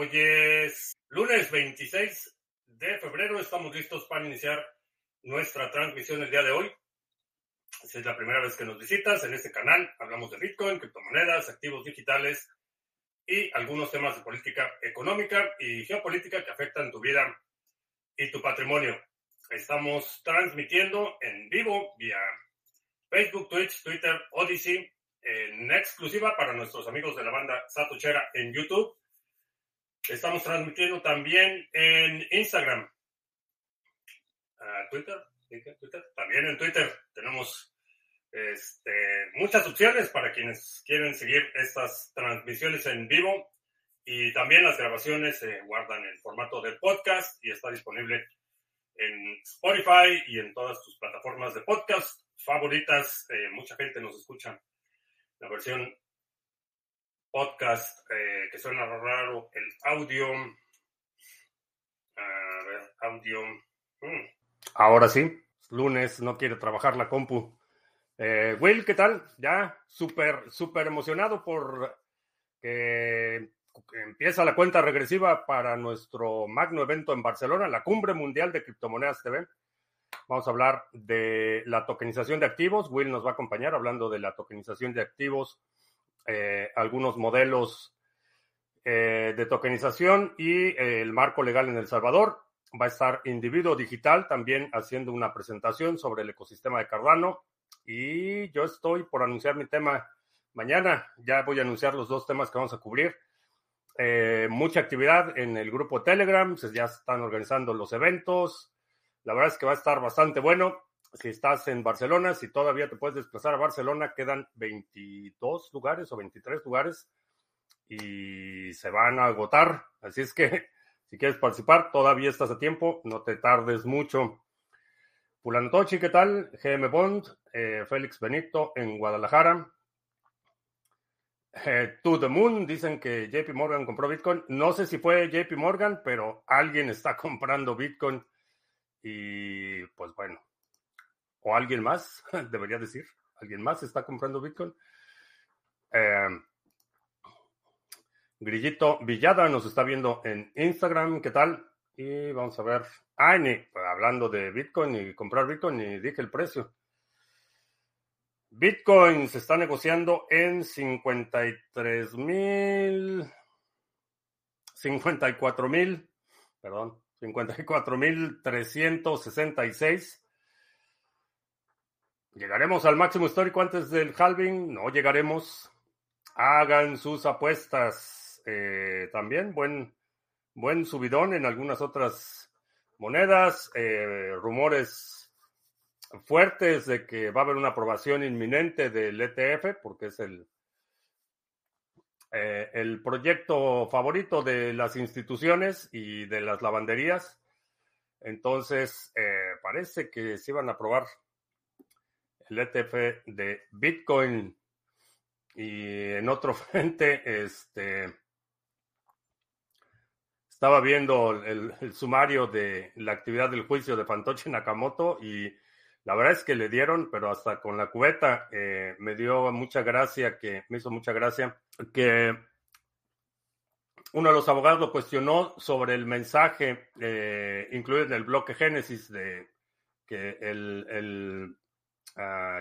Hoy es lunes 26 de febrero. Estamos listos para iniciar nuestra transmisión el día de hoy. Si es la primera vez que nos visitas en este canal, hablamos de Bitcoin, criptomonedas, activos digitales y algunos temas de política económica y geopolítica que afectan tu vida y tu patrimonio. Estamos transmitiendo en vivo vía Facebook, Twitch, Twitter, Odyssey, en exclusiva para nuestros amigos de la banda Satochera en YouTube Estamos transmitiendo también en Instagram, Twitter, Twitter, también en Twitter. Tenemos este, muchas opciones para quienes quieren seguir estas transmisiones en vivo y también las grabaciones se guardan en formato de podcast y está disponible en Spotify y en todas tus plataformas de podcast favoritas. Eh, mucha gente nos escucha la versión podcast eh, que suena raro, el audio. A ver, audio. Mm. Ahora sí, lunes, no quiere trabajar la compu. Eh, Will, ¿qué tal? Ya súper, súper emocionado por que, empieza la cuenta regresiva para nuestro magno evento en Barcelona, la Cumbre Mundial de Criptomonedas TV. Vamos a hablar de la tokenización de activos. Will nos va a acompañar hablando de la tokenización de activos eh, algunos modelos eh, de tokenización y eh, el marco legal en El Salvador. Va a estar Individuo Digital también haciendo una presentación sobre el ecosistema de Cardano. Y yo estoy por anunciar mi tema mañana. Ya voy a anunciar los dos temas que vamos a cubrir. mucha actividad en el grupo Telegram. Ya están organizando los eventos. La verdad es que va a estar bastante bueno si estás en Barcelona, si todavía te puedes desplazar a Barcelona, quedan 22 lugares o 23 lugares y se van a agotar. Así es que si quieres participar, todavía estás a tiempo, no te tardes mucho. Pulantochi, ¿qué tal? GM Bond, eh, Félix Benito en Guadalajara. Eh, to the Moon, dicen que JP Morgan compró Bitcoin. No sé si fue JP Morgan, pero alguien está comprando Bitcoin. Y pues bueno, o alguien más, debería decir, alguien más está comprando Bitcoin. Em, Grillito Villada nos está viendo en Instagram, ¿qué tal? Y vamos a ver, ah, hablando de Bitcoin y comprar Bitcoin, y dije el precio. Bitcoin se está negociando en 53 mil, 54 mil, perdón, 54 mil 366 ¿Llegaremos al máximo histórico antes del halving? No llegaremos. Hagan sus apuestas. Eh, también buen, buen subidón en algunas otras monedas. Eh, rumores fuertes de que va a haber una aprobación inminente del ETF, porque es el, eh, el proyecto favorito de las instituciones y de las lavanderías. Entonces, parece que se iban a aprobar el ETF de Bitcoin. Y en otro frente, este, estaba viendo el, sumario de la actividad del juicio de Fantoche Nakamoto y la verdad es que le dieron, pero hasta con la cubeta eh, me dio mucha gracia, que me hizo mucha gracia, que uno de los abogados lo cuestionó sobre el mensaje eh, incluido en el bloque Génesis de que el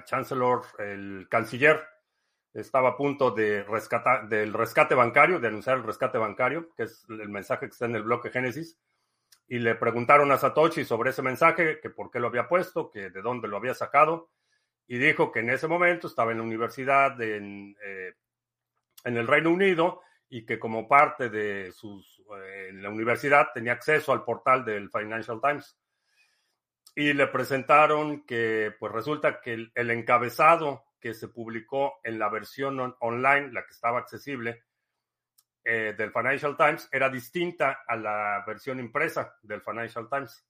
Chancellor, el canciller, estaba a punto de rescatar, del rescate bancario, de anunciar el rescate bancario, que es el mensaje que está en el bloque Génesis, y le preguntaron a Satoshi sobre ese mensaje, que por qué lo había puesto, que de dónde lo había sacado, y dijo que en ese momento estaba en la universidad en, eh, el Reino Unido y que como parte de sus, eh, en la universidad tenía acceso al portal del Financial Times y le presentaron que pues resulta que el, encabezado que se publicó en la versión online, la que estaba accesible, eh, del Financial Times, era distinta a la versión impresa del Financial Times.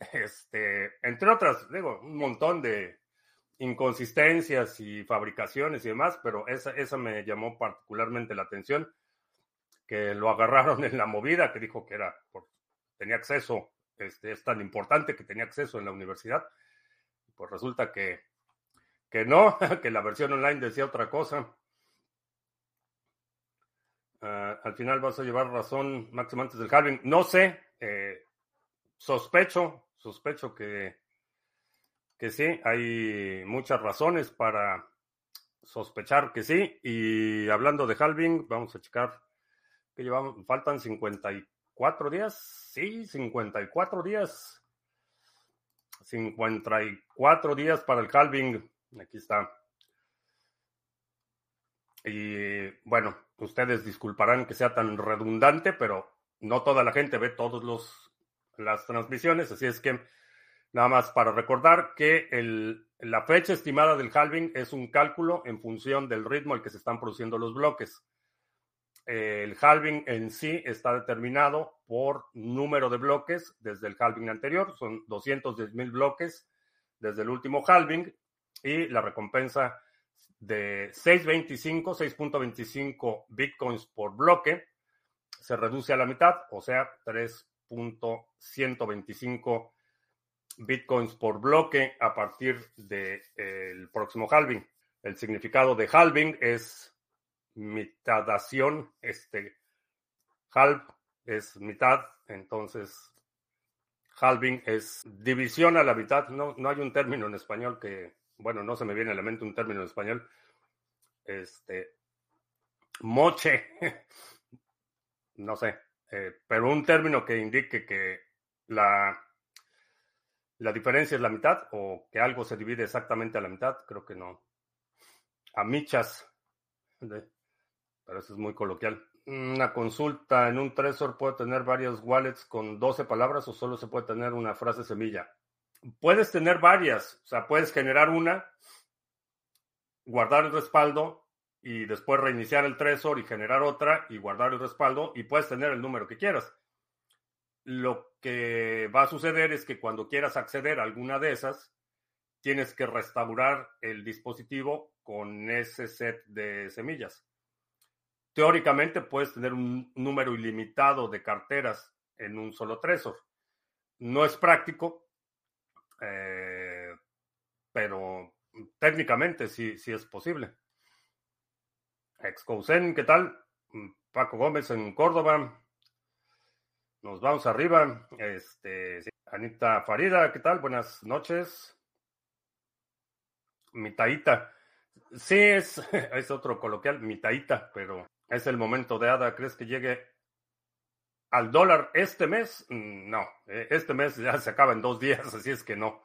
Este, entre otras, digo, un montón de inconsistencias y fabricaciones y demás, pero esa, esa me llamó particularmente la atención, que lo agarraron en la movida, que dijo que era, tenía acceso este, es tan importante que tenía acceso en la universidad. Pues resulta que, que no, que la versión online decía otra cosa. Ah, al final vas a llevar razón, máximo antes del halving. No sé, eh, sospecho, sospecho que, que sí, hay muchas razones para sospechar que sí. Y hablando de halving, vamos a checar que llevamos, faltan 54 días. Sí, 54 días. 54 días para el halving. Aquí está. Y bueno, ustedes disculparán que sea tan redundante, pero no toda la gente ve todas las transmisiones, así es que nada más para recordar que el, la fecha estimada del halving es un cálculo en función del ritmo al que se están produciendo los bloques. El halving en sí está determinado por número de bloques desde el halving anterior, son 210 mil bloques desde el último halving y la recompensa de 6.25, 6.25 bitcoins por bloque se reduce a la mitad, o sea, 3.125 bitcoins por bloque a partir del de, próximo halving. El significado de halving es mitadación, este halv es mitad, entonces halving es división a la mitad. No, no hay un término en español que bueno, no se me viene a la mente un término en español, este, moche, no sé, eh, pero un término que indique que la, la diferencia es la mitad o que algo se divide exactamente a la mitad, creo que no. A michas, pero eso es muy coloquial. Una consulta en un Trezor puede tener varios wallets con 12 palabras o solo se puede tener una frase semilla puedes tener varias, o sea, puedes generar una, guardar el respaldo y después reiniciar el Trezor y generar otra y guardar el respaldo y puedes tener el número que quieras. Lo que va a suceder es que cuando quieras acceder a alguna de esas, tienes que restaurar el dispositivo con ese set de semillas. Teóricamente puedes tener un número ilimitado de carteras en un solo Trezor. No es práctico eh, pero técnicamente sí, sí es posible. Excousen, ¿qué tal? Paco Gómez en Córdoba. Nos vamos arriba. Este, Anita Farida, ¿qué tal? Buenas noches. Mitaíta. Sí, es, es otro coloquial, mitaíta, pero es el momento de Ada. ¿Crees que llegue al dólar este mes, mm, no, e, este mes ya se acaba en dos días, así es que no,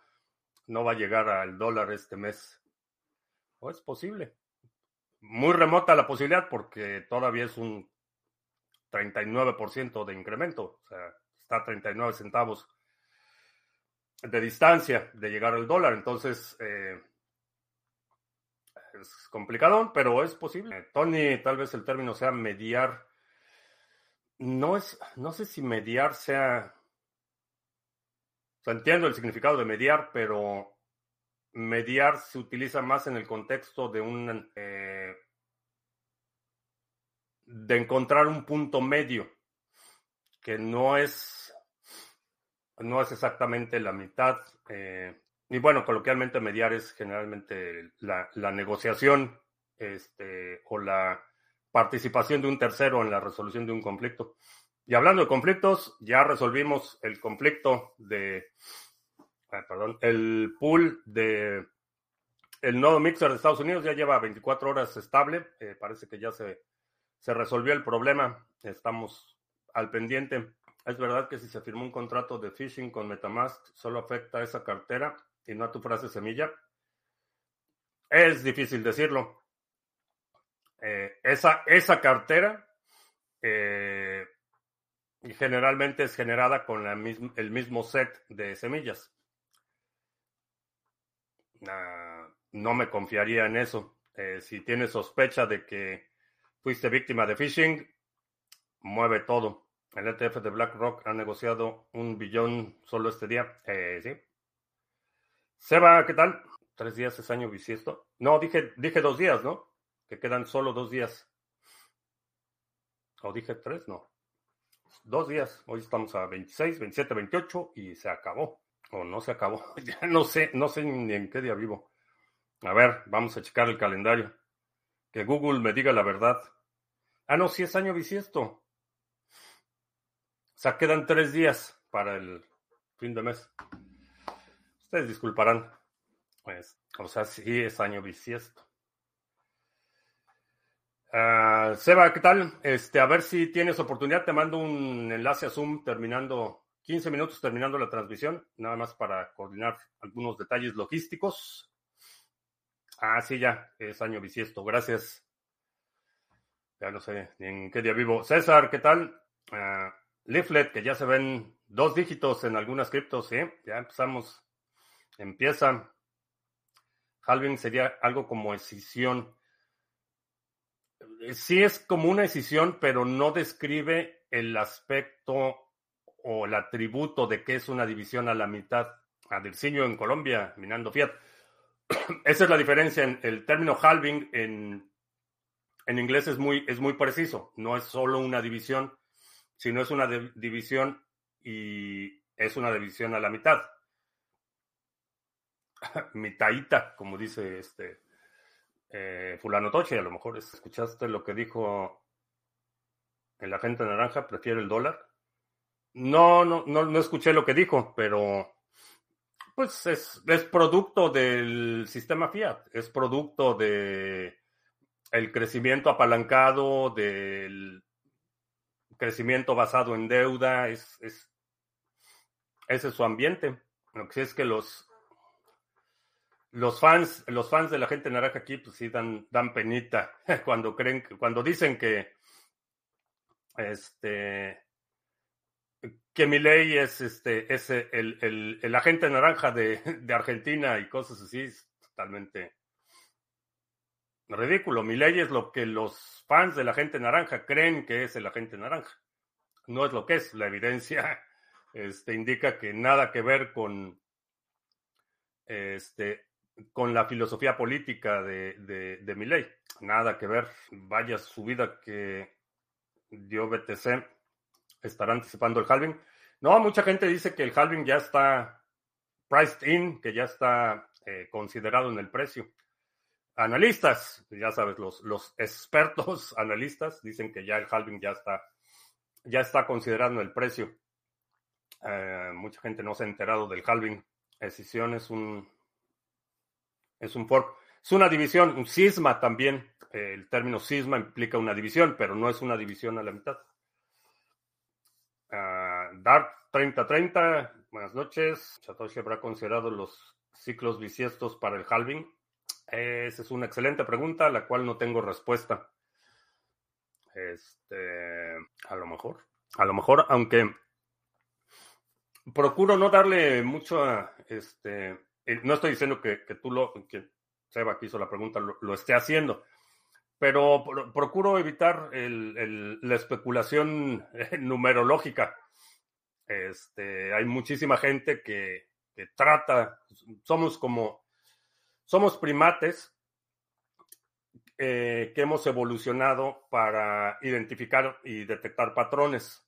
no va a llegar al dólar este mes. O es posible. Muy remota la posibilidad porque todavía es un 39% de incremento, o sea, está a 39 centavos de distancia de llegar al dólar, entonces eh, es complicado, pero es posible. Tony, tal vez el término sea mediar no es, no sé si mediar sea, o entiendo el significado de mediar, pero mediar se utiliza más en el contexto de un, eh, de encontrar un punto medio, que no es, no es exactamente la mitad. Eh, y bueno, coloquialmente mediar es generalmente la, negociación este, o la participación de un tercero en la resolución de un conflicto. Y hablando de conflictos, ya resolvimos el conflicto de, ah, perdón, el pool de el nodo mixer de Estados Unidos ya lleva 24 horas estable. Eh, parece que ya se, se resolvió el problema. Estamos al pendiente. Es verdad que si se firmó un contrato de phishing con Metamask, solo afecta a esa cartera y no a tu frase semilla. Es difícil decirlo. Eh, esa, esa cartera eh, generalmente es generada con el mismo set de semillas. no me confiaría en eso. Eh, si tienes sospecha de que fuiste víctima de phishing, mueve todo. El ETF de BlackRock ha negociado un billón solo este día. sí. Seba, ¿qué tal? ¿Tres días es año bisiesto? No, dije, dije dos días, ¿no? que quedan solo dos días. ¿O dije tres? No. Dos días. Hoy estamos a 26, 27, 28 y se acabó. O no se acabó. Ya no sé, no sé ni en qué día vivo. A ver, vamos a checar el calendario. Que Google me diga la verdad. Ah, no, sí es año bisiesto. O sea, quedan tres días para el fin de mes. Ustedes disculparán. Pues, o sea, sí es año bisiesto. Uh, Seba, ¿qué tal? Este, a ver si tienes oportunidad, te mando un enlace a Zoom terminando 15 minutos terminando la transmisión, nada más para coordinar algunos detalles logísticos. Ah, sí, ya, es año bisiesto, gracias. Ya no sé en qué día vivo. César, ¿qué tal? Uh, Leaflet, que ya se ven dos dígitos en algunas criptos, ¿sí? Ya empezamos. Empieza. Halving sería algo como escisión. Sí es como una escisión, pero no describe el aspecto o el atributo de que es una división a la mitad. A Dirciño en Colombia, minando Fiat. Esa es la diferencia. En el término halving en, en inglés es muy, es muy preciso. No es solo una división, sino es una división y es una división a la mitad. Mitaita, como dice este eh, fulano Toche, a lo mejor escuchaste lo que dijo el agente naranja, prefiere el dólar. No, no, no, no escuché lo que dijo, pero pues es, es producto del sistema fiat, es producto de el crecimiento apalancado, del crecimiento basado en deuda, es, es ese es su ambiente. Lo que sí es que los los fans, los fans de la gente naranja aquí, pues sí dan, dan penita cuando creen, cuando dicen que este que mi ley es este es el, el, agente naranja de, de, Argentina y cosas así, es totalmente ridículo. Mi ley es lo que los fans de la gente naranja creen que es el agente naranja. No es lo que es. La evidencia este, indica que nada que ver con este, con la filosofía política de, de, de. Nada que ver. Vaya subida que dio BTC. Estará anticipando el halving. No, mucha gente dice que el halving ya está priced in, que ya está eh, considerado en el precio. Analistas, ya sabes, los, los expertos analistas dicen que ya el halving ya está, ya está considerado en el precio. Eh, mucha gente no se ha enterado del halving. Escisión es un, es un fork. Es una división, un cisma también. el término cisma implica una división, pero no es una división a la mitad. Uh, Dark 3030, buenas noches. Satoshi habrá considerado los ciclos bisiestos para el halving. Esa es una excelente pregunta, a la cual no tengo respuesta. Este, a lo mejor, a lo mejor, aunque procuro no darle mucho a, este, eh, no estoy diciendo que, tú lo, que Seba que hizo la pregunta lo, esté haciendo, pero procuro evitar la especulación numerológica. Este, hay muchísima gente que, trata, somos como, somos primates eh, que hemos evolucionado para identificar y detectar patrones.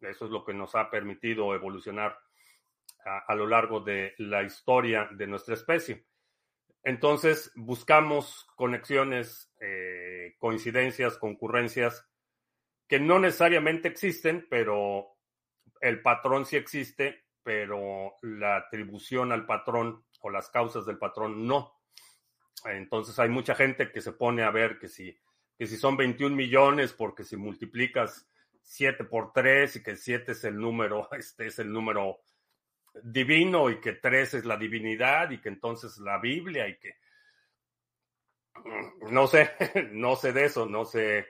Eso es lo que nos ha permitido evolucionar a, lo largo de la historia de nuestra especie. Entonces, buscamos conexiones, eh, coincidencias, concurrencias que no necesariamente existen, pero el patrón sí existe, pero la atribución al patrón o las causas del patrón no. Entonces hay mucha gente que se pone a ver que si, que si son 21 millones, porque si multiplicas 7 por 3 y que 7 es el número, este es el número divino y que 3 es la divinidad y que entonces la Biblia y que no sé, no sé de eso, no sé,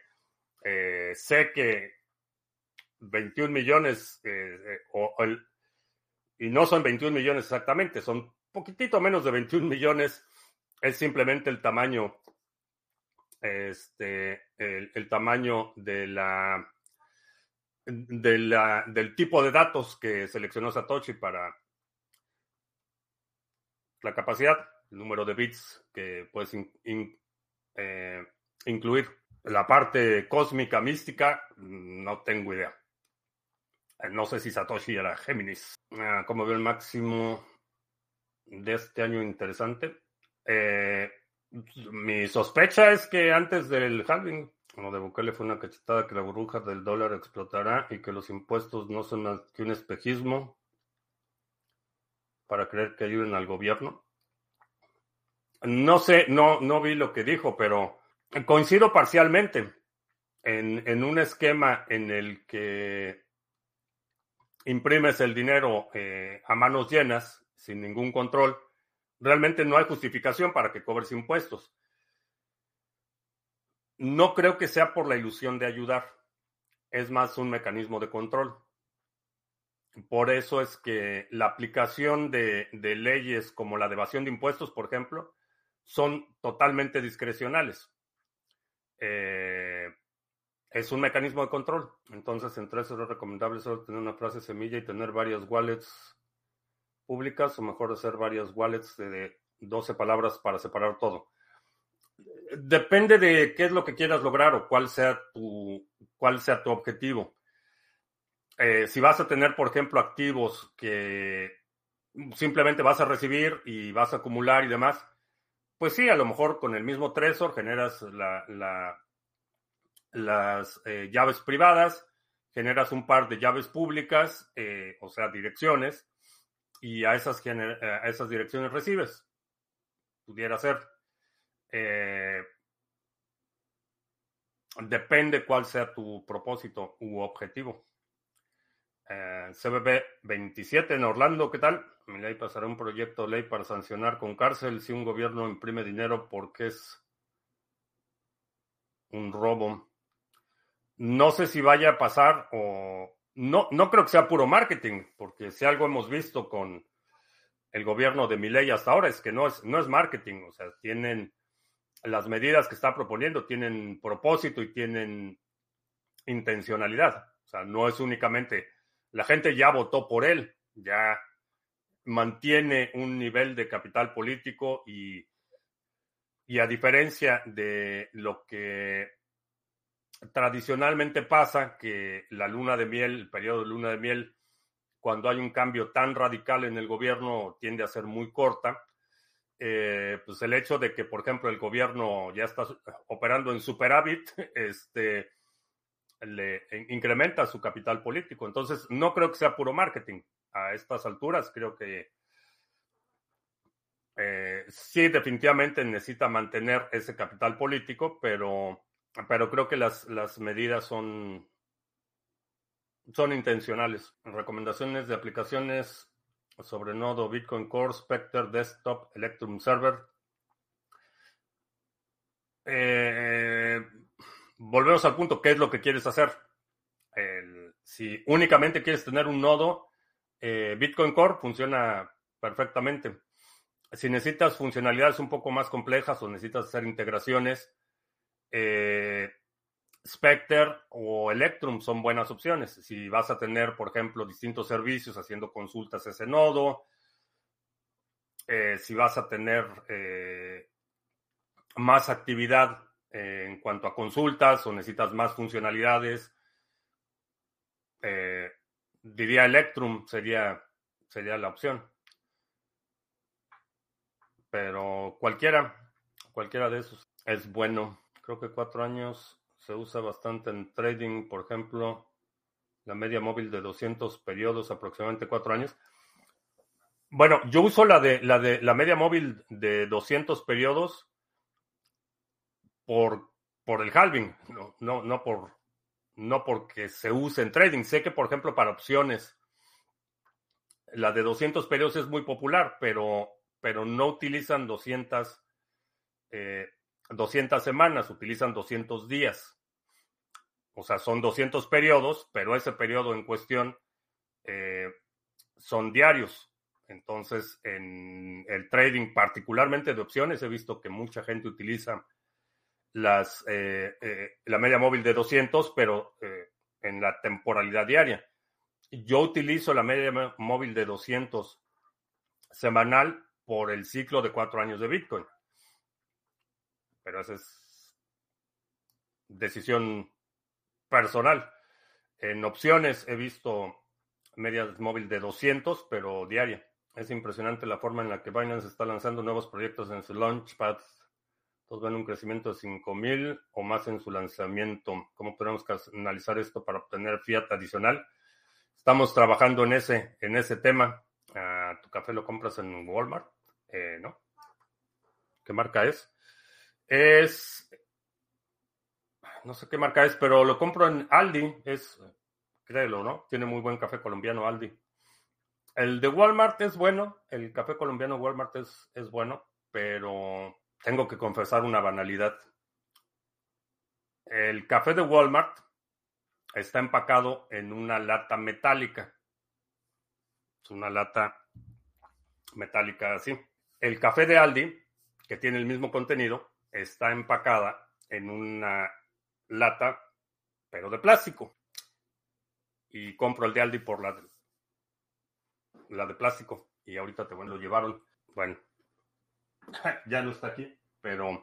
eh, sé que 21 millones eh, eh, y no son 21 millones exactamente, son poquitito menos de 21 millones, es simplemente el tamaño, este, el tamaño de la de la, del tipo de datos que seleccionó Satoshi para la capacidad, el número de bits que puedes eh, incluir. La parte cósmica, mística, no tengo idea. Eh, no sé si Satoshi era Géminis. Ah, como veo el máximo de este año interesante. Eh, mi sospecha es que antes del halving Lo de Bukele fue una cachetada que la burbuja del dólar explotará y que los impuestos no son más que un espejismo para creer que ayuden al gobierno. No sé, no, no vi lo que dijo, pero coincido parcialmente en, un esquema en el que imprimes el dinero eh, a manos llenas, sin ningún control, realmente no hay justificación para que cobres impuestos. No creo que sea por la ilusión de ayudar, es más un mecanismo de control. Por eso es que la aplicación de, leyes como la de evasión de impuestos, por ejemplo, son totalmente discrecionales. Eh, es un mecanismo de control. Entonces, entre eso es recomendable solo tener una frase semilla y tener varias wallets públicas o mejor hacer varias wallets de 12 palabras para separar todo. Depende de qué es lo que quieras lograr o cuál sea tu, cuál sea tu objetivo. Eh, si vas a tener, por ejemplo, activos que simplemente vas a recibir y vas a acumular y demás, pues sí, a lo mejor con el mismo Trezor generas la, las eh, llaves privadas, generas un par de llaves públicas, eh, o sea, direcciones, y a esas, a esas direcciones recibes. Pudiera ser. Depende cuál sea tu propósito u objetivo. Eh, CBB 27 en Orlando, ¿qué tal? Mi ley pasará un proyecto de ley para sancionar con cárcel si un gobierno imprime dinero porque es un robo. No sé si vaya a pasar o no, no creo que sea puro marketing, porque si algo hemos visto con el gobierno de ley hasta ahora es que no es, no es marketing, o sea, tienen las medidas que está proponiendo, tienen propósito y tienen intencionalidad. O sea, no es únicamente la gente ya votó por él, ya mantiene un nivel de capital político y, y a diferencia de lo que tradicionalmente pasa, que la luna de miel, el periodo de luna de miel, cuando hay un cambio tan radical en el gobierno, tiende a ser muy corta. Eh, pues el hecho de que, por ejemplo, el gobierno ya está operando en superávit, este, le incrementa su capital político. Entonces, no creo que sea puro marketing. A estas alturas, creo que eh, sí, definitivamente necesita mantener ese capital político, pero, pero creo que las, las medidas son, son intencionales. Recomendaciones de aplicaciones sobre Nodo, Bitcoin Core, Spectre, Desktop, Electrum Server. Eh, volvemos al punto, ¿qué es lo que quieres hacer? si únicamente quieres tener un nodo, eh, Bitcoin Core funciona perfectamente. Si necesitas funcionalidades un poco más complejas o necesitas hacer integraciones, eh, Spectre o Electrum son buenas opciones. Si vas a tener, por ejemplo, distintos servicios haciendo consultas a ese nodo, eh, si vas a tener más actividad eh, en cuanto a consultas o necesitas más funcionalidades. Eh, diría Electrum sería, sería la opción. Pero cualquiera, cualquiera de esos es bueno. Creo que cuatro años se usa bastante en trading, por ejemplo, la media móvil de 200 periodos, aproximadamente cuatro años. Bueno, yo uso la de la de la media móvil de 200 periodos por, por el halving, no, no, no, por, no porque se use en trading. Sé que, por ejemplo, para opciones, la de 200 periodos es muy popular, pero, pero no utilizan 200, 200 eh, semanas, utilizan 200 días. O sea, son 200 periodos, pero ese periodo en cuestión eh, son diarios. Entonces, en el trading, particularmente de opciones, he visto que mucha gente utiliza las, eh, eh, la media móvil de 200, pero en la temporalidad diaria. Yo utilizo la media móvil de 200 semanal por el ciclo de cuatro años de Bitcoin. Pero esa es decisión personal. En opciones he visto media móvil de 200, pero diaria. Es impresionante la forma en la que Binance está lanzando nuevos proyectos en su Launchpad Todos ven un crecimiento de 5.000 o más en su lanzamiento. ¿Cómo podemos analizar esto para obtener fiat adicional? Estamos trabajando en ese, en ese tema. Ah, ¿Tu café lo compras en Walmart? Eh, ¿No? ¿Qué marca es? Es... No sé qué marca es, pero lo compro en Aldi. Es, créelo, ¿no? Tiene muy buen café colombiano Aldi. El de Walmart es bueno. El café colombiano Walmart es, es bueno, pero tengo que confesar una banalidad. El café de Walmart está empacado en una lata metálica. Es una lata metálica así. El café de Aldi, que tiene el mismo contenido, está empacada en una lata, pero de plástico. Y compro el de Aldi por la de, la de plástico. Y ahorita te lo llevaron. Bueno, ya no está aquí, pero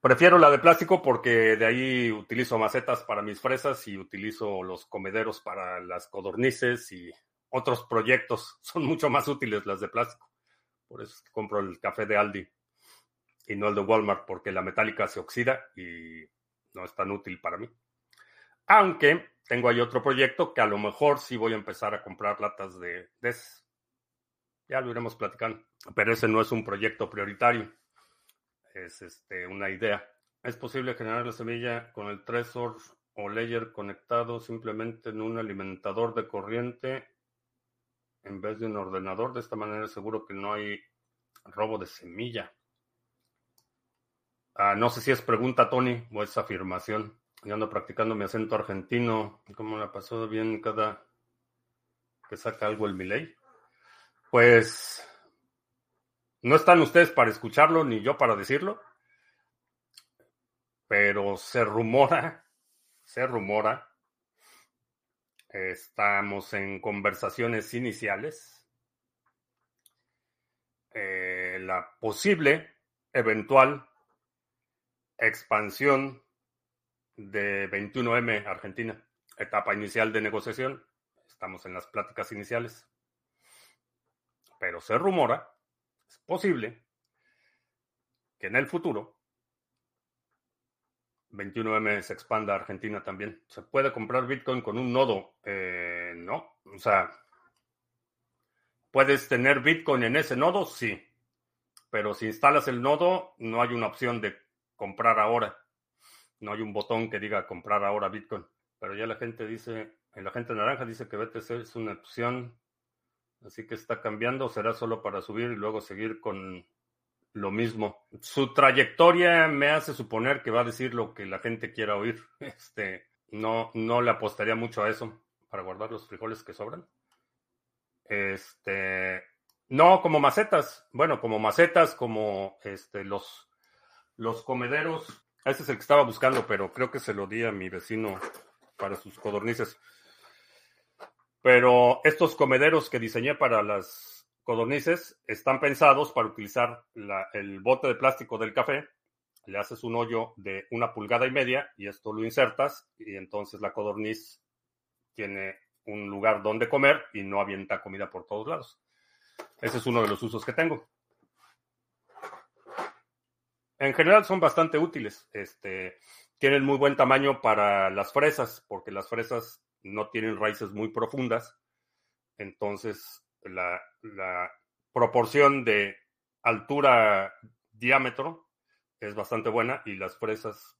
prefiero la de plástico porque de ahí utilizo macetas para mis fresas y utilizo los comederos para las codornices y otros proyectos. Son mucho más útiles las de plástico. Por eso es que compro el café de Aldi y no el de Walmart porque la metálica se oxida y no es tan útil para mí. Aunque tengo ahí otro proyecto que a lo mejor sí voy a empezar a comprar latas de, de Ya lo iremos platicando. Pero ese no es un proyecto prioritario. Es este, una idea. Es posible generar la semilla con el Trezor o Layer conectado simplemente en un alimentador de corriente en vez de un ordenador. De esta manera seguro que no hay robo de semilla. Ah, no sé si es pregunta, Tony, o es afirmación. Yo ando practicando mi acento argentino. ¿Cómo la pasó bien cada que saca algo el Miley? Pues no están ustedes para escucharlo ni yo para decirlo. Pero se rumora, se rumora. Estamos en conversaciones iniciales. Eh, la posible, eventual expansión de 21M Argentina, etapa inicial de negociación. Estamos en las pláticas iniciales. Pero se rumora, es posible, que en el futuro 21M se expanda a Argentina también. ¿Se puede comprar Bitcoin con un nodo? Eh, no. O sea, ¿puedes tener Bitcoin en ese nodo? Sí. Pero si instalas el nodo, no hay una opción de comprar ahora. No hay un botón que diga comprar ahora Bitcoin. Pero ya la gente dice, la gente naranja dice que BTC es una opción. Así que está cambiando. Será solo para subir y luego seguir con lo mismo. Su trayectoria me hace suponer que va a decir lo que la gente quiera oír. Este, no, no le apostaría mucho a eso para guardar los frijoles que sobran. Este, no, como macetas. Bueno, como macetas, como este, los los comederos, ese es el que estaba buscando, pero creo que se lo di a mi vecino para sus codornices. Pero estos comederos que diseñé para las codornices están pensados para utilizar el bote de plástico del café. Le haces un hoyo de una pulgada y media y esto lo insertas y entonces la codorniz tiene un lugar donde comer y no avienta comida por todos lados. Ese es uno de los usos que tengo en general son bastante útiles. Este, tienen muy buen tamaño para las fresas, porque las fresas no tienen raíces muy profundas. Entonces, la, proporción de altura-diámetro es bastante buena y las fresas,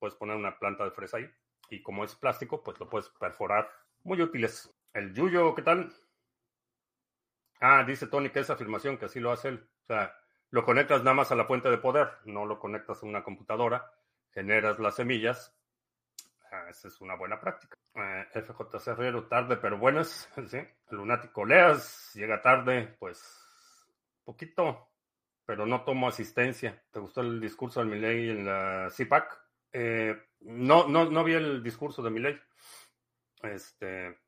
puedes poner una planta de fresa ahí. Y como es plástico, pues lo puedes perforar. Muy útiles. El yuyo, ¿qué tal? Ah, dice Tony que es afirmación, que así lo hace él. O sea, lo conectas nada más a la fuente de poder, no lo conectas a una computadora, generas las semillas. Ah, esa es una buena práctica. Eh, FJ Herrero, tarde pero buenas. ¿sí? Lunático Leas, llega tarde, pues poquito, pero no tomo asistencia. ¿Te gustó el discurso de Miley en la CIPAC? Eh, no, no, no vi el discurso de Miley. Este,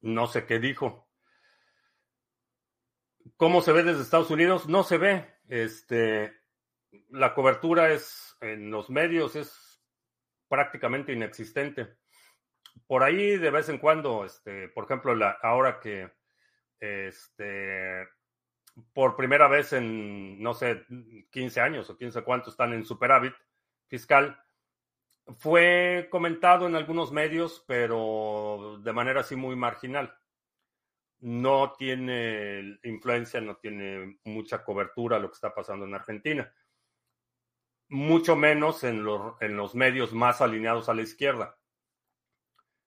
no sé qué dijo. ¿Cómo se ve desde Estados Unidos? No se ve. Este, la cobertura es en los medios es prácticamente inexistente. Por ahí de vez en cuando, este, por ejemplo, la, ahora que este, por primera vez en, no sé, 15 años o 15 cuántos están en superávit fiscal. Fue comentado en algunos medios, pero de manera así muy marginal. No tiene influencia, no tiene mucha cobertura lo que está pasando en Argentina. Mucho menos en los, en los medios más alineados a la izquierda.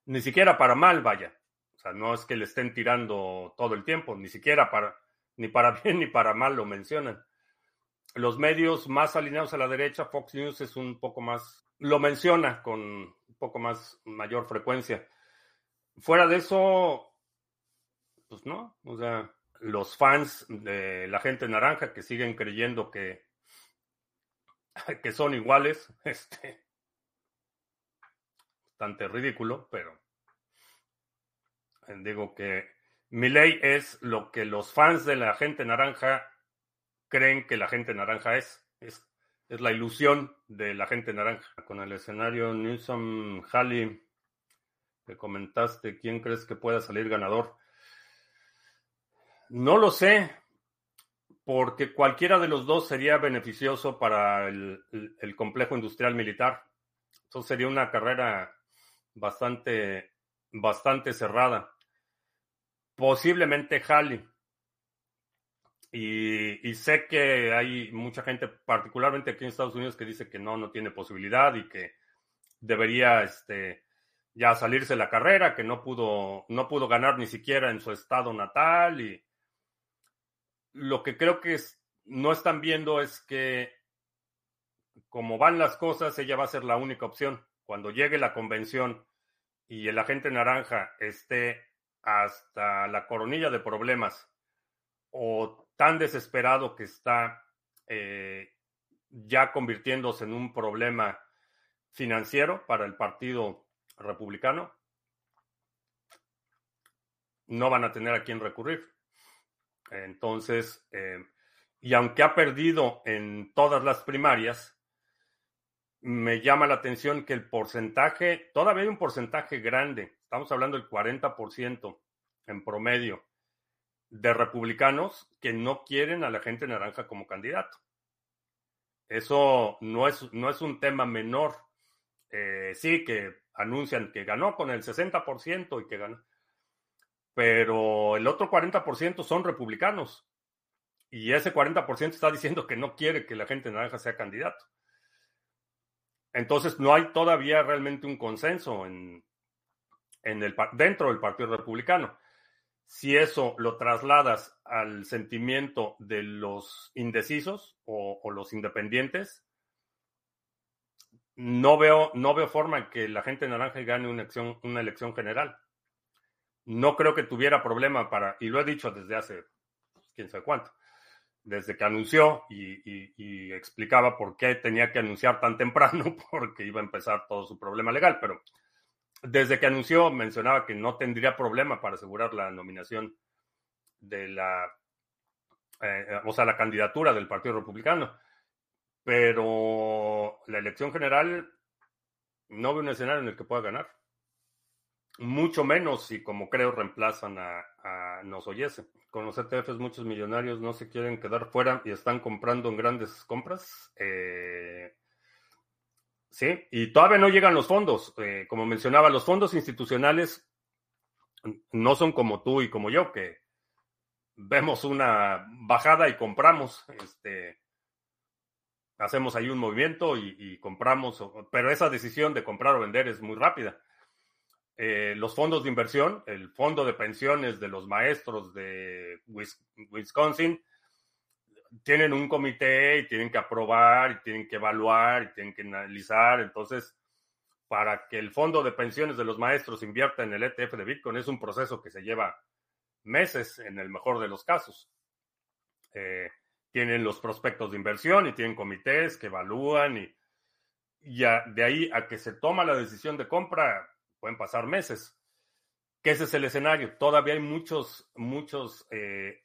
Ni siquiera para mal, vaya. O sea, no es que le estén tirando todo el tiempo, ni siquiera para, ni para bien ni para mal lo mencionan. Los medios más alineados a la derecha, Fox News es un poco más, lo menciona con un poco más mayor frecuencia. Fuera de eso, pues no, o sea, los fans de la gente naranja que siguen creyendo que, que son iguales, este, bastante ridículo, pero digo que mi ley es lo que los fans de la gente naranja creen que la gente naranja es. Es, es la ilusión de la gente naranja. Con el escenario Newsom Halley que comentaste, ¿quién crees que pueda salir ganador? No lo sé, porque cualquiera de los dos sería beneficioso para el, complejo industrial militar. Entonces sería una carrera bastante, bastante cerrada posiblemente Halley. Y, sé que hay mucha gente, particularmente aquí en Estados Unidos, que dice que no, no tiene posibilidad y que debería este, ya salirse la carrera, que no pudo, no pudo ganar ni siquiera en su estado natal. Y lo que creo que no están viendo es que como van las cosas, ella va a ser la única opción. Cuando llegue la convención y el agente naranja esté hasta la coronilla de problemas o tan desesperado que está eh, ya convirtiéndose en un problema financiero para el Partido Republicano, no van a tener a quién recurrir. Entonces, eh, y aunque ha perdido en todas las primarias, me llama la atención que el porcentaje, todavía hay un porcentaje grande, estamos hablando del 40% en promedio, de republicanos que no quieren a la gente naranja como candidato. Eso no es, no es un tema menor. Eh, sí, que anuncian que ganó con el 60% y que ganó. Pero el otro 40% son republicanos. Y ese 40% está diciendo que no quiere que la gente naranja sea candidato. Entonces no hay todavía realmente un consenso en, en el, dentro del Partido Republicano. Si eso lo trasladas al sentimiento de los indecisos o, los independientes, no veo, no veo forma en que la gente naranja gane una elección, una elección general. No creo que tuviera problema para, y lo he dicho desde hace pues, quién sabe cuánto, desde que anunció y, explicaba por qué tenía que anunciar tan temprano, porque iba a empezar todo su problema legal, pero desde que anunció mencionaba que no tendría problema para asegurar la nominación de la, eh, o sea, la candidatura del Partido Republicano. Pero la elección general no ve un escenario en el que pueda ganar. Mucho menos si, como creo, reemplazan a, a Nosoyese. Con los ETFs muchos millonarios no se quieren quedar fuera y están comprando en grandes compras. Eh, sí, y todavía no llegan los fondos. Eh, como mencionaba, los fondos institucionales no son como tú y como yo, que vemos una bajada y compramos. Este, hacemos ahí un movimiento y compramos, pero esa decisión de comprar o vender es muy rápida. Eh, los fondos de inversión, el fondo de pensiones de los maestros de Wisconsin, tienen un comité y tienen que aprobar y tienen que evaluar y tienen que analizar. Entonces, para que el fondo de pensiones de los maestros invierta en el ETF de Bitcoin es un proceso que se lleva meses en el mejor de los casos. Eh, tienen los prospectos de inversión y tienen comités que evalúan y de ahí a que se toma la decisión de compra pueden pasar meses. Que ese es el escenario. Todavía hay muchos, muchos, eh,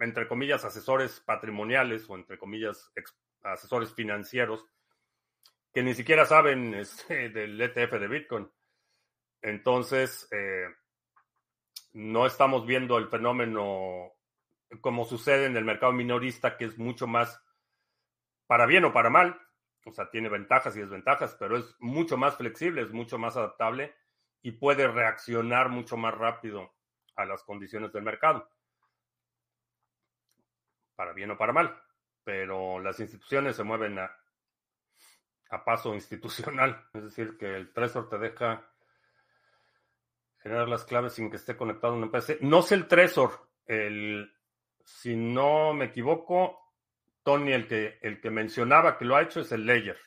entre comillas, asesores patrimoniales o entre comillas, asesores financieros que ni siquiera saben este, del ETF de Bitcoin. Entonces, eh, no estamos viendo el fenómeno como sucede en el mercado minorista, que es mucho más para bien o para mal. O sea, tiene ventajas y desventajas, pero es mucho más flexible, es mucho más adaptable y puede reaccionar mucho más rápido a las condiciones del mercado. Para bien o para mal. Pero las instituciones se mueven a, a paso institucional. Es decir, que el Trezor te deja generar las claves sin que esté conectado a un PC. No sé el Trezor. El, si no me equivoco, Tony, el que, el que mencionaba que lo ha hecho es el Ledger.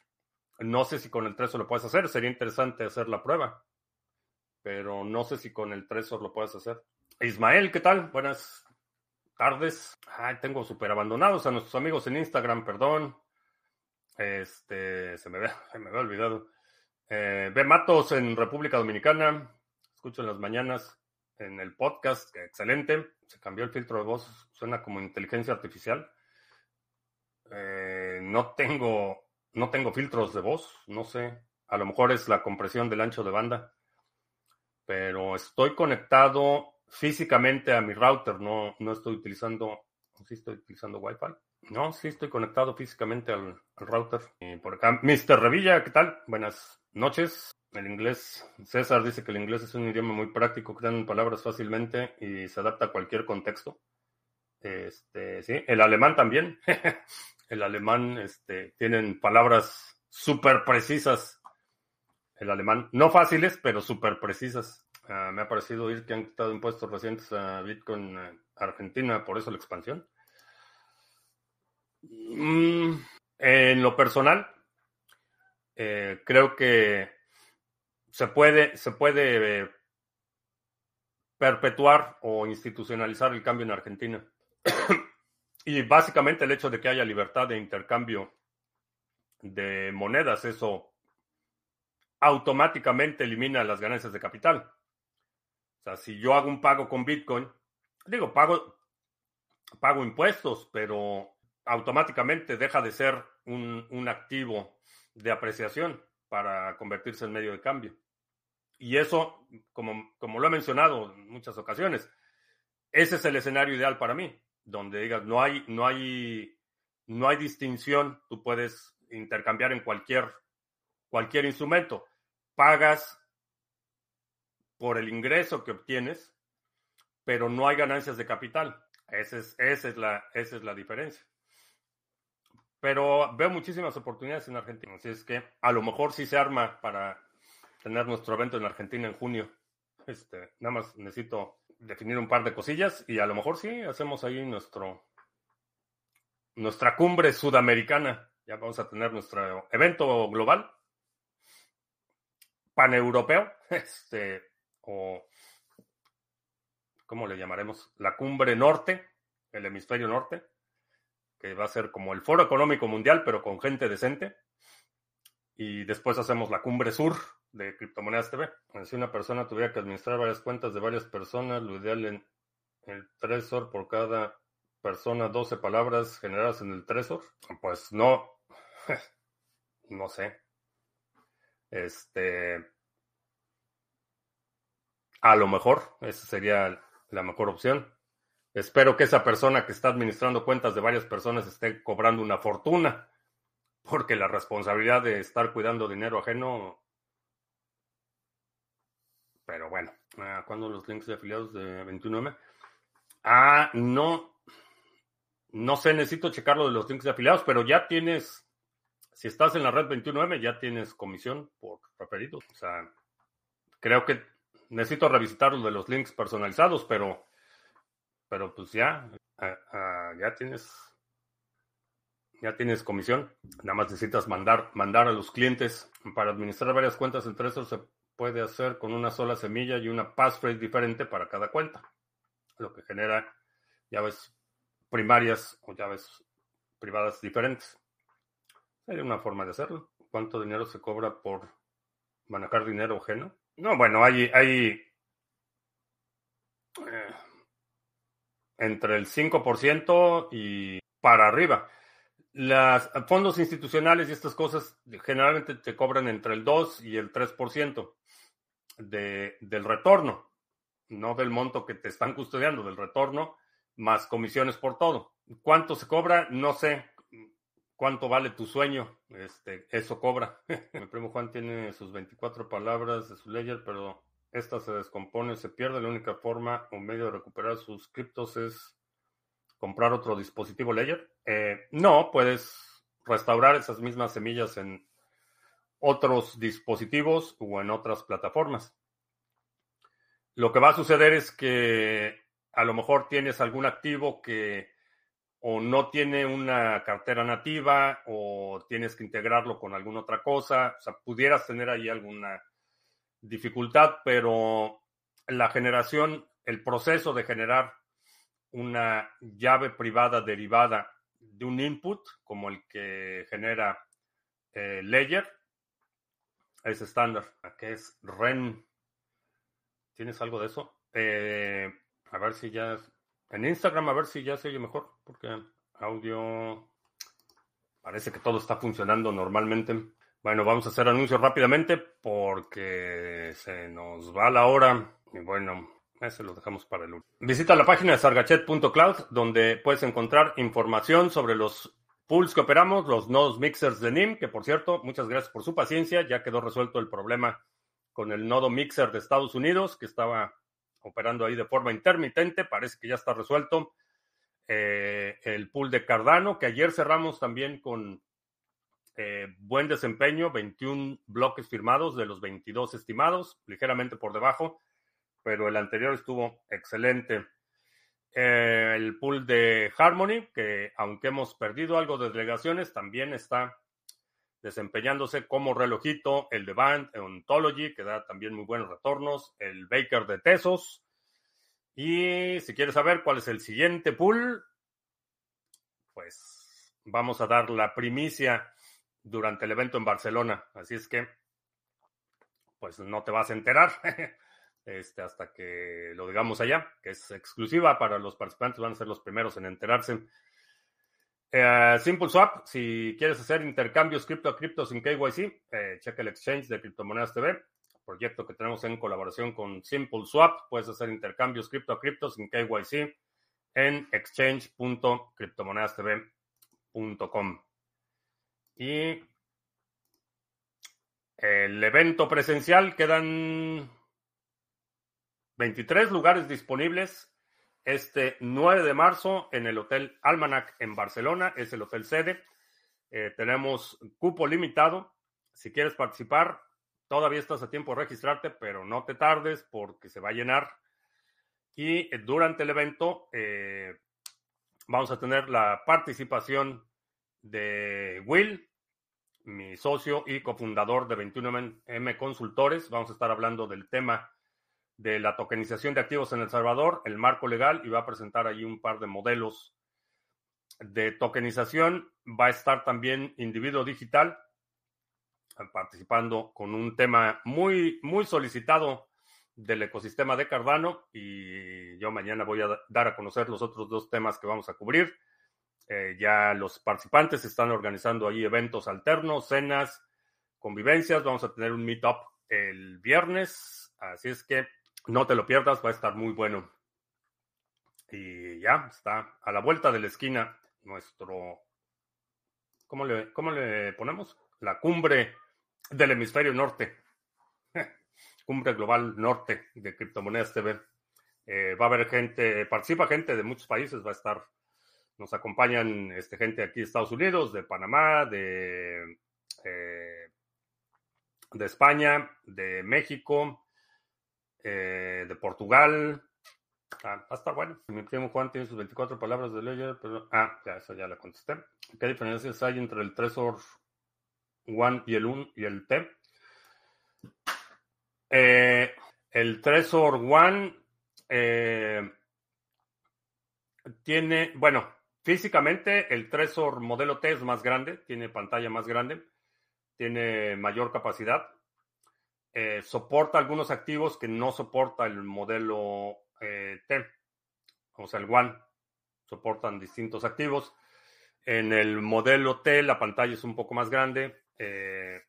No sé si con el Trezor lo puedes hacer. Sería interesante hacer la prueba. Pero no sé si con el Trezor lo puedes hacer. Ismael, ¿qué tal? Buenas tardes. Ay, tengo súper abandonados a nuestros amigos en Instagram, perdón. Este, se me, ve, se me había olvidado. Eh, ve Matos en República Dominicana. Escucho en las mañanas en el podcast. Excelente. Se cambió el filtro de voz. Suena como inteligencia artificial. Eh, no tengo, no tengo filtros de voz. No sé. A lo mejor es la compresión del ancho de banda. Pero estoy conectado físicamente a mi router. No, no estoy utilizando. Sí estoy utilizando Wi-Fi. No, sí estoy conectado físicamente al, router. Y por acá, Mr. Revilla, ¿qué tal? Buenas noches. El inglés, César dice que el inglés es un idioma muy práctico, crean palabras fácilmente y se adapta a cualquier contexto. Este, sí, el alemán también. el alemán, este, tienen palabras súper precisas. El alemán, no fáciles, pero súper precisas. Ah, me ha parecido oír que han quitado impuestos recientes a Bitcoin Argentina, por eso la expansión. Mm, en lo personal, eh, creo que se puede, se puede eh, perpetuar o institucionalizar el cambio en Argentina. y básicamente el hecho de que haya libertad de intercambio de monedas, eso automáticamente elimina las ganancias de capital. O sea, si yo hago un pago con Bitcoin, digo, pago, pago impuestos, pero automáticamente deja de ser un, activo de apreciación para convertirse en medio de cambio. Y eso, como, como lo he mencionado en muchas ocasiones, ese es el escenario ideal para mí, donde digas, no hay, no hay, no hay distinción, tú puedes intercambiar en cualquier, cualquier instrumento. Pagas por el ingreso que obtienes, pero no hay ganancias de capital. Esa es, la diferencia. Pero veo muchísimas oportunidades en Argentina. Así es que a lo mejor sí se arma para tener nuestro evento en Argentina en junio. Este, nada más necesito definir un par de cosillas y a lo mejor sí hacemos ahí nuestro nuestra cumbre sudamericana. Ya vamos a tener nuestro evento global paneuropeo, este o ¿cómo le llamaremos? La cumbre norte, el hemisferio norte que va a ser como el Foro Económico Mundial, pero con gente decente. Y después hacemos la Cumbre Sur de Criptomonedas TV. Si una persona tuviera que administrar varias cuentas de varias personas, lo ideal en el Trezor por cada persona, 12 palabras generadas en el Trezor, pues no, no sé. Este, a lo mejor, esa sería la mejor opción. Espero que esa persona que está administrando cuentas de varias personas esté cobrando una fortuna, porque la responsabilidad de estar cuidando dinero ajeno... Pero bueno, ah, ¿cuándo los links de afiliados de 21M? Ah, no. No sé, necesito checar lo de los links de afiliados, pero ya tienes, si estás en la red 21M, ya tienes comisión por referido. O sea, creo que necesito revisitar lo de los links personalizados, pero pero pues ya, ya tienes, ya tienes comisión. Nada más necesitas mandar, mandar a los clientes para administrar varias cuentas en Trezor se puede hacer con una sola semilla y una passphrase diferente para cada cuenta, lo que genera llaves primarias o llaves privadas diferentes. Sería una forma de hacerlo. ¿Cuánto dinero se cobra por manejar dinero ajeno? No, bueno, hay, hay eh, entre el 5% y para arriba. Los fondos institucionales y estas cosas generalmente te cobran entre el 2 y el 3% de, del retorno, no del monto que te están custodiando, del retorno más comisiones por todo. ¿Cuánto se cobra? No sé. ¿Cuánto vale tu sueño? Este, eso cobra. Mi primo Juan tiene sus 24 palabras de su ledger, pero esta se descompone, se pierde. La única forma o medio de recuperar sus criptos es comprar otro dispositivo ledger. Eh, no, puedes restaurar esas mismas semillas en otros dispositivos o en otras plataformas. Lo que va a suceder es que a lo mejor tienes algún activo que o no tiene una cartera nativa o tienes que integrarlo con alguna otra cosa. O sea, pudieras tener ahí alguna dificultad, pero la generación, el proceso de generar una llave privada derivada de un input, como el que genera eh, Ledger, es estándar. ¿Qué es REN? ¿Tienes algo de eso? Eh, a ver si ya en Instagram, a ver si ya se oye mejor, porque audio parece que todo está funcionando normalmente. Bueno, vamos a hacer anuncios rápidamente porque se nos va la hora. Y bueno, ese lo dejamos para el último. Visita la página de sargachet.cloud donde puedes encontrar información sobre los pools que operamos, los nodos mixers de NIM, que por cierto, muchas gracias por su paciencia. Ya quedó resuelto el problema con el nodo mixer de Estados Unidos que estaba operando ahí de forma intermitente, parece que ya está resuelto. Eh, el pool de Cardano, que ayer cerramos también con eh, buen desempeño, 21 bloques firmados de los 22 estimados, ligeramente por debajo, pero el anterior estuvo excelente. Eh, el pool de Harmony, que aunque hemos perdido algo de delegaciones, también está desempeñándose como relojito, el de Band Ontology, que da también muy buenos retornos, el Baker de Tesos. Y si quieres saber cuál es el siguiente pool, pues vamos a dar la primicia durante el evento en Barcelona. Así es que, pues no te vas a enterar este, hasta que lo digamos allá, que es exclusiva para los participantes, van a ser los primeros en enterarse. Eh, Simple Swap, si quieres hacer intercambios cripto a cripto sin KYC, eh, checa el exchange de Criptomonedas TV, proyecto que tenemos en colaboración con Simple Swap. Puedes hacer intercambios cripto a cripto sin KYC en exchange.criptomonedastv.com. Y el evento presencial quedan 23 lugares disponibles este 9 de marzo en el Hotel Almanac en Barcelona, es el hotel sede. Eh, tenemos cupo limitado. Si quieres participar, todavía estás a tiempo de registrarte, pero no te tardes porque se va a llenar. Y durante el evento eh, vamos a tener la participación de Will, mi socio y cofundador de 21M Consultores. Vamos a estar hablando del tema de la tokenización de activos en El Salvador, el marco legal, y va a presentar ahí un par de modelos de tokenización. Va a estar también Individuo Digital participando con un tema muy, muy solicitado del ecosistema de Cardano y yo mañana voy a dar a conocer los otros dos temas que vamos a cubrir. Eh, ya los participantes están organizando ahí eventos alternos, cenas, convivencias. Vamos a tener un meetup el viernes, así es que no te lo pierdas, va a estar muy bueno. Y ya está a la vuelta de la esquina nuestro, ¿cómo le, cómo le ponemos? La cumbre del hemisferio norte. cumbre global norte de criptomonedas TV. Eh, va a haber gente, participa gente de muchos países, va a estar, nos acompañan este, gente aquí de Estados Unidos, de Panamá, de, eh, de España, de México, eh, de Portugal. Ah, va a estar bueno. Mi primo Juan tiene sus 24 palabras de Ledger, pero. Ah, ya, eso ya la contesté. ¿Qué diferencias hay entre el Trezor One y el un y el T? Eh, el Trezor One eh, tiene, bueno, físicamente el Trezor modelo T es más grande, tiene pantalla más grande, tiene mayor capacidad. Eh, soporta algunos activos que no soporta el modelo eh, T, o sea, el One. Soportan distintos activos. En el modelo T la pantalla es un poco más grande eh,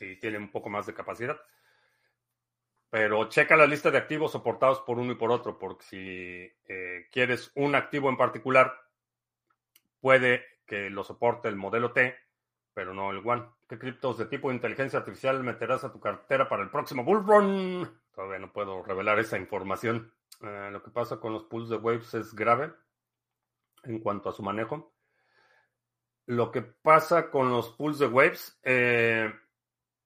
y tiene un poco más de capacidad. Pero checa la lista de activos soportados por uno y por otro, porque si quieres un activo en particular, puede que lo soporte el modelo T, pero no el One. ¿Qué criptos de tipo de inteligencia artificial meterás a tu cartera para el próximo Bull Run? Todavía no puedo revelar esa información. Eh, lo que pasa con los pools de Waves es grave en cuanto a su manejo. Lo que pasa con los pools de Waves, eh,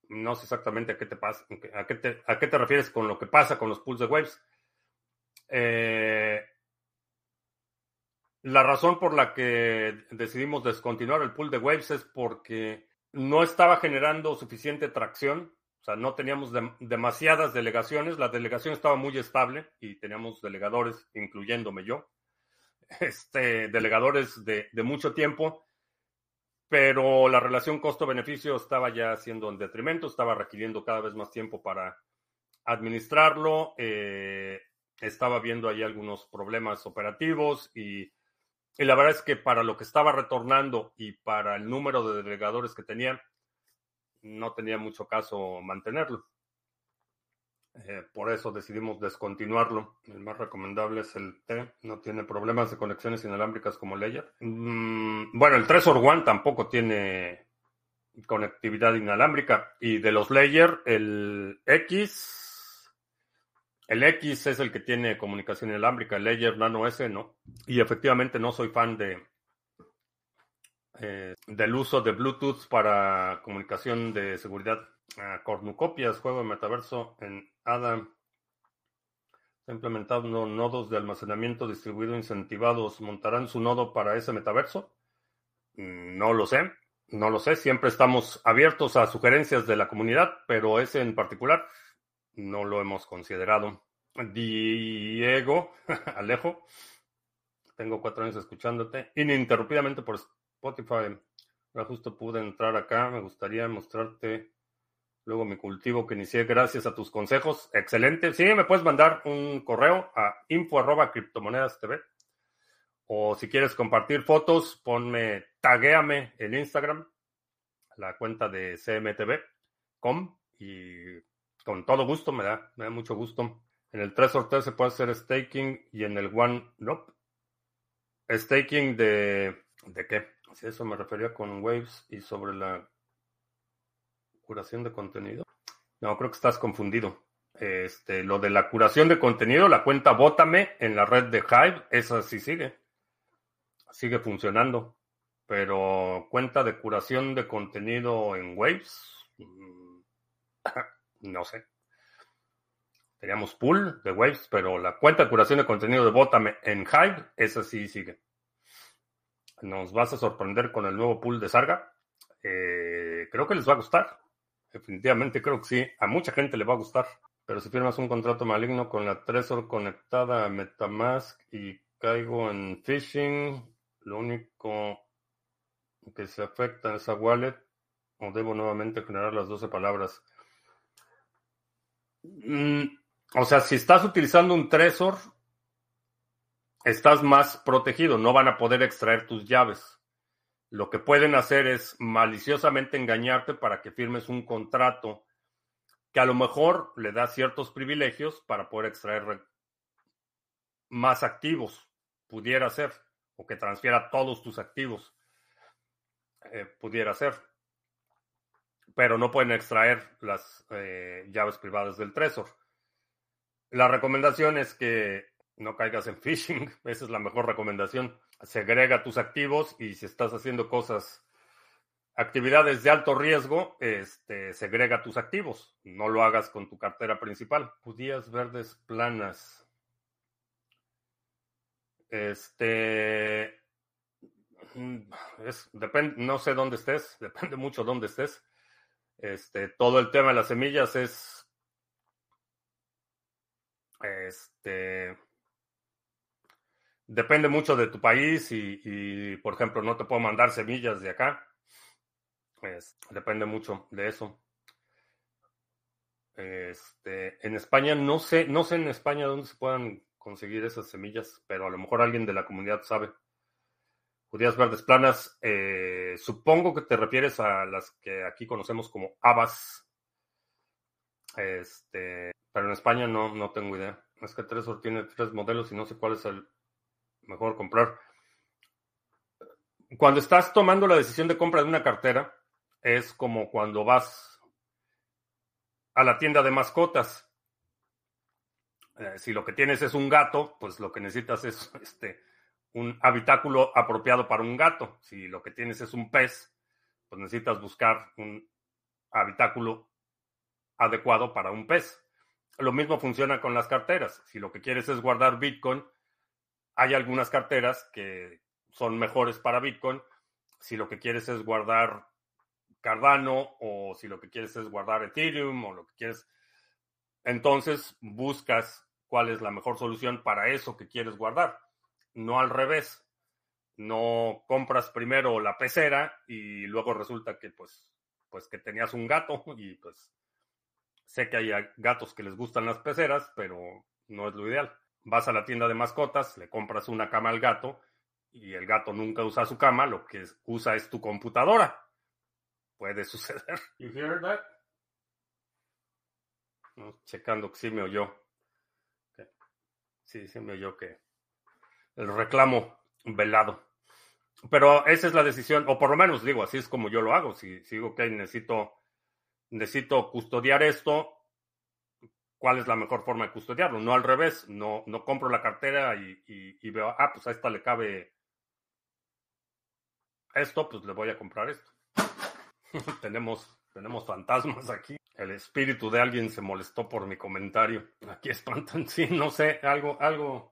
no sé exactamente a qué te pasa, a qué te, a qué te refieres con lo que pasa con los pools de Waves. Eh, la razón por la que decidimos descontinuar el pool de Waves es porque no estaba generando suficiente tracción. O sea, no teníamos demasiadas delegaciones. La delegación estaba muy estable y teníamos delegadores, incluyéndome yo, este, delegadores de, de mucho tiempo pero la relación costo-beneficio estaba ya siendo en detrimento, estaba requiriendo cada vez más tiempo para administrarlo, eh, estaba viendo ahí algunos problemas operativos y, y, la verdad es que para lo que estaba retornando y para el número de delegadores que tenía, no tenía mucho caso mantenerlo. Eh, por eso decidimos descontinuarlo. El más recomendable es el T. No tiene problemas de conexiones inalámbricas como Layer. Mm, bueno, el Tresor One tampoco tiene conectividad inalámbrica. Y de los Layer, el X. El X es el que tiene comunicación inalámbrica. El Layer Nano S no. Y efectivamente no soy fan de. Eh, del uso de Bluetooth para comunicación de seguridad cornucopias, juego de metaverso en ADA. Está implementando nodos de almacenamiento distribuido incentivados. ¿Montarán su nodo para ese metaverso? Mm, no lo sé, no lo sé. Siempre estamos abiertos a sugerencias de la comunidad, pero ese en particular no lo hemos considerado. Diego, Alejo, tengo cuatro años escuchándote ininterrumpidamente por Spotify. Ya justo pude entrar acá. Me gustaría mostrarte Luego mi cultivo que inicié gracias a tus consejos. Excelente. Sí, me puedes mandar un correo a info arroba criptomonedas TV. O si quieres compartir fotos, ponme, taguéame en Instagram, la cuenta de cmtv.com y con todo gusto, me da, me da mucho gusto. En el 3 3 se puede hacer staking y en el One, no. Staking de, ¿de qué? Si eso me refería con Waves y sobre la curación de contenido. No, creo que estás confundido. Este, lo de la curación de contenido, la cuenta Bótame en la red de Hive, esa sí sigue. Sigue funcionando. Pero cuenta de curación de contenido en Waves, mm, no sé. Teníamos pool de Waves, pero la cuenta de curación de contenido de Bótame en Hive, esa sí sigue. Nos vas a sorprender con el nuevo pool de Sarga. Eh, creo que les va a gustar. Definitivamente creo que sí. A mucha gente le va a gustar. Pero si firmas un contrato maligno con la Trezor conectada a Metamask y caigo en phishing, lo único que se afecta a wallet o debo nuevamente generar las 12 palabras. Mm, o sea, si estás utilizando un Trezor, estás más protegido. No van a poder extraer tus llaves. Lo que pueden hacer es maliciosamente engañarte para que firmes un contrato que a lo mejor le da ciertos privilegios para poder extraer más activos, pudiera ser, o que transfiera todos tus activos, eh, pudiera ser. Pero no pueden extraer las eh, llaves privadas del Trezor. La recomendación es que no caigas en phishing, esa es la mejor recomendación. Segrega tus activos y si estás haciendo cosas, actividades de alto riesgo, este, segrega tus activos. No lo hagas con tu cartera principal. Judías verdes planas. Este. Mm, es, no sé dónde estés, depende mucho dónde estés. Este, todo el tema de las semillas es. Este Depende mucho de tu país y, por ejemplo, no te puedo mandar semillas de acá. depende mucho de eso. Este, en España no sé, no sé en España dónde se puedan conseguir esas semillas, pero a lo mejor alguien de la comunidad sabe. Judías verdes planas, eh, supongo que te refieres a las que aquí conocemos como habas. Este, pero en España no, no tengo idea. Es que Tresor tiene tres modelos y no sé cuál es el mejor comprar. Cuando estás tomando la decisión de compra de una cartera, es como cuando vas a la tienda de mascotas. Eh, si lo que tienes es un gato, pues lo que necesitas es este, un habitáculo apropiado para un gato. Si lo que tienes es un pez, pues necesitas buscar un habitáculo adecuado para un pez. Lo mismo funciona con las carteras. Si lo que quieres es guardar Bitcoin, hay algunas carteras que son mejores para Bitcoin. Si lo que quieres es guardar Cardano o si lo que quieres es guardar Ethereum o lo que quieres, entonces buscas cuál es la mejor solución para eso que quieres guardar. No al revés. No compras primero la pecera y luego resulta que pues, pues que tenías un gato y pues sé que hay gatos que les gustan las peceras, pero no es lo ideal. Vas a la tienda de mascotas, le compras una cama al gato y el gato nunca usa su cama, lo que usa es tu computadora. Puede suceder. You hear that? checando que sí me oyó. Sí, sí me oyó que el reclamo velado. Pero esa es la decisión, o por lo menos digo, así es como yo lo hago. Si, digo que necesito, necesito custodiar esto, ¿cuál es la mejor forma de custodiarlo? No al revés, no, no compro la cartera y, y veo, ah, pues a esta le cabe esto, pues le voy a comprar esto. tenemos, tenemos fantasmas aquí. El espíritu de alguien se molestó por mi comentario. Aquí espantan, sí, no sé, algo, algo,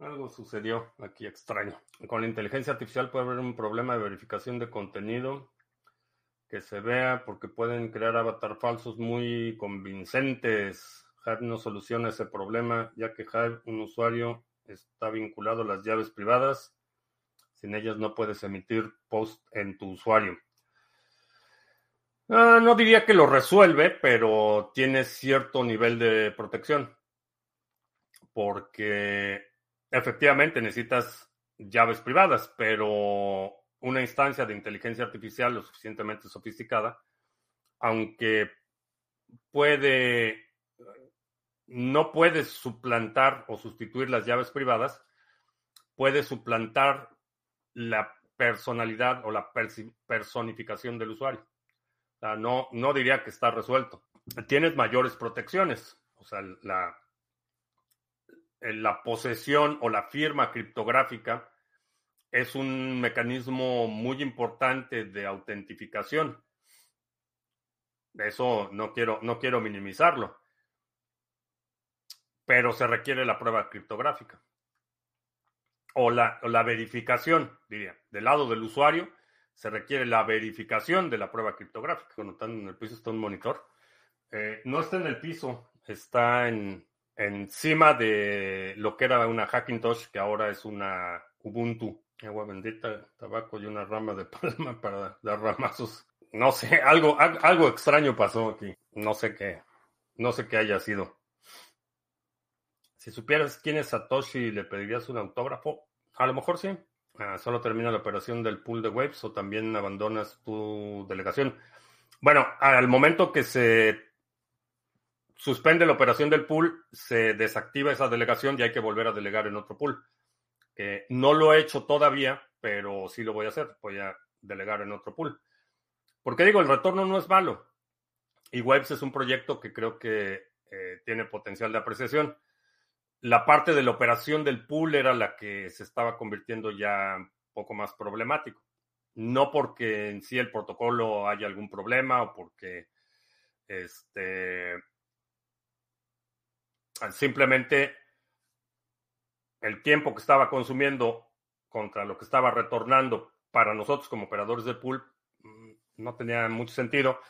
algo sucedió aquí extraño. Con la inteligencia artificial puede haber un problema de verificación de contenido que se vea porque pueden crear avatar falsos muy convincentes. Hive no soluciona ese problema ya que Hive, un usuario, está vinculado a las llaves privadas. Sin ellas no puedes emitir post en tu usuario. Ah, no diría que lo resuelve, pero tiene cierto nivel de protección. Porque efectivamente necesitas llaves privadas, pero una instancia de inteligencia artificial lo suficientemente sofisticada, aunque puede, no puede suplantar o sustituir las llaves privadas, puede suplantar la personalidad o la personificación del usuario no, no diría que está resuelto. Tienes mayores protecciones. O sea, la, la posesión o la firma criptográfica es un mecanismo muy importante de autentificación. Eso no quiero, no quiero minimizarlo. Pero se requiere la prueba criptográfica. O la, la verificación, diría, del lado del usuario se requiere la verificación de la prueba criptográfica. Cuando en el piso está un monitor. Eh, no está en el piso, está en, encima de lo que era una Hackintosh, que ahora es una Ubuntu. Agua bendita, tabaco y una rama de palma para dar ramazos. No sé, algo, algo extraño pasó aquí. No sé qué, no sé qué haya sido. Si supieras quién es Satoshi, ¿le pedirías un autógrafo? A lo mejor sí. Ah, solo termina la operación del pool de waves o también abandonas tu delegación. Bueno, al momento que se suspende la operación del pool, se desactiva esa delegación y hay que volver a delegar en otro pool. no lo he hecho todavía, pero sí lo voy a hacer. Voy a delegar en otro pool. Porque digo, el retorno no es malo. Y Waves es un proyecto que creo que eh, tiene potencial de apreciación la parte de la operación del pool era la que se estaba convirtiendo ya un poco más problemático. No porque en sí el protocolo haya algún problema o porque este simplemente el tiempo que estaba consumiendo contra lo que estaba retornando para nosotros como operadores de pool mm, no tenía mucho sentido.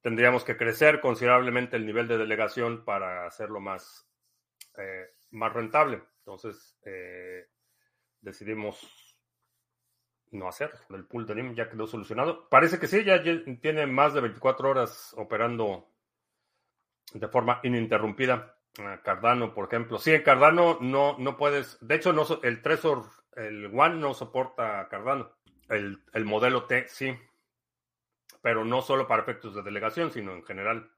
Tendríamos que crecer considerablemente el nivel de delegación para hacerlo más eh, más rentable. Entonces eh, decidimos no hacer. El pool de NIM ya quedó solucionado. Parece que sí, ya tiene más de 24 horas operando de forma ininterrumpida. Ah, Cardano, por ejemplo. Sí, en Cardano no, no puedes. De hecho, no, el Trezor, el One no soporta Cardano. El, el modelo T sí. Pero no solo para efectos de delegación, sino en general.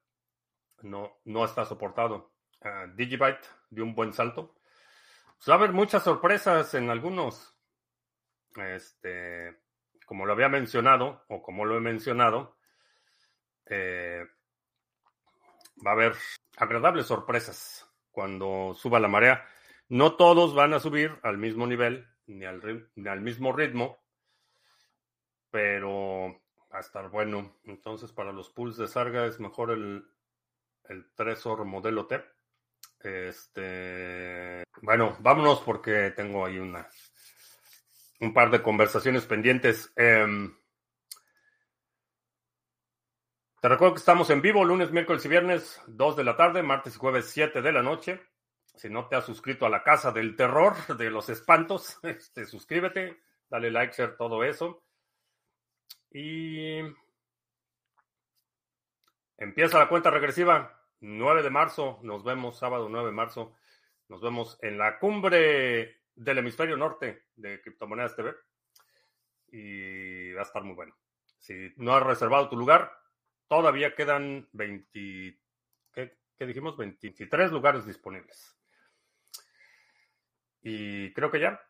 no, no está soportado. Uh, Digibyte dio un buen salto. Pues va a haber muchas sorpresas en algunos. Este, como lo había mencionado, o como lo he mencionado, eh, va a haber agradables sorpresas cuando suba la marea. No todos van a subir al mismo nivel ni al, mismo ritmo, pero va a estar bueno. Entonces, para los pools de Sarga es mejor el, el Tresor modelo T. Este, bueno, vámonos porque tengo ahí una un par de conversaciones pendientes. Em, te recuerdo que estamos en vivo lunes, miércoles y viernes, 2 de la tarde, martes y jueves, 7 de la noche. Si no te has suscrito a la Casa del Terror, de los Espantos, este, suscríbete, dale like, share, todo eso. Y empieza la cuenta regresiva. 9 de marzo, nos vemos sábado 9 de marzo. Nos vemos en la cumbre del hemisferio norte de Criptomonedas TV. Y va a estar muy bueno. Si no has reservado tu lugar, todavía quedan 20, ¿qué, dijimos? 23 lugares disponibles. Y creo que ya.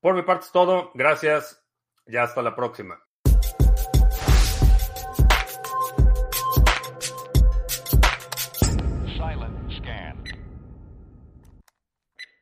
Por mi parte es todo. Gracias. Ya hasta la próxima.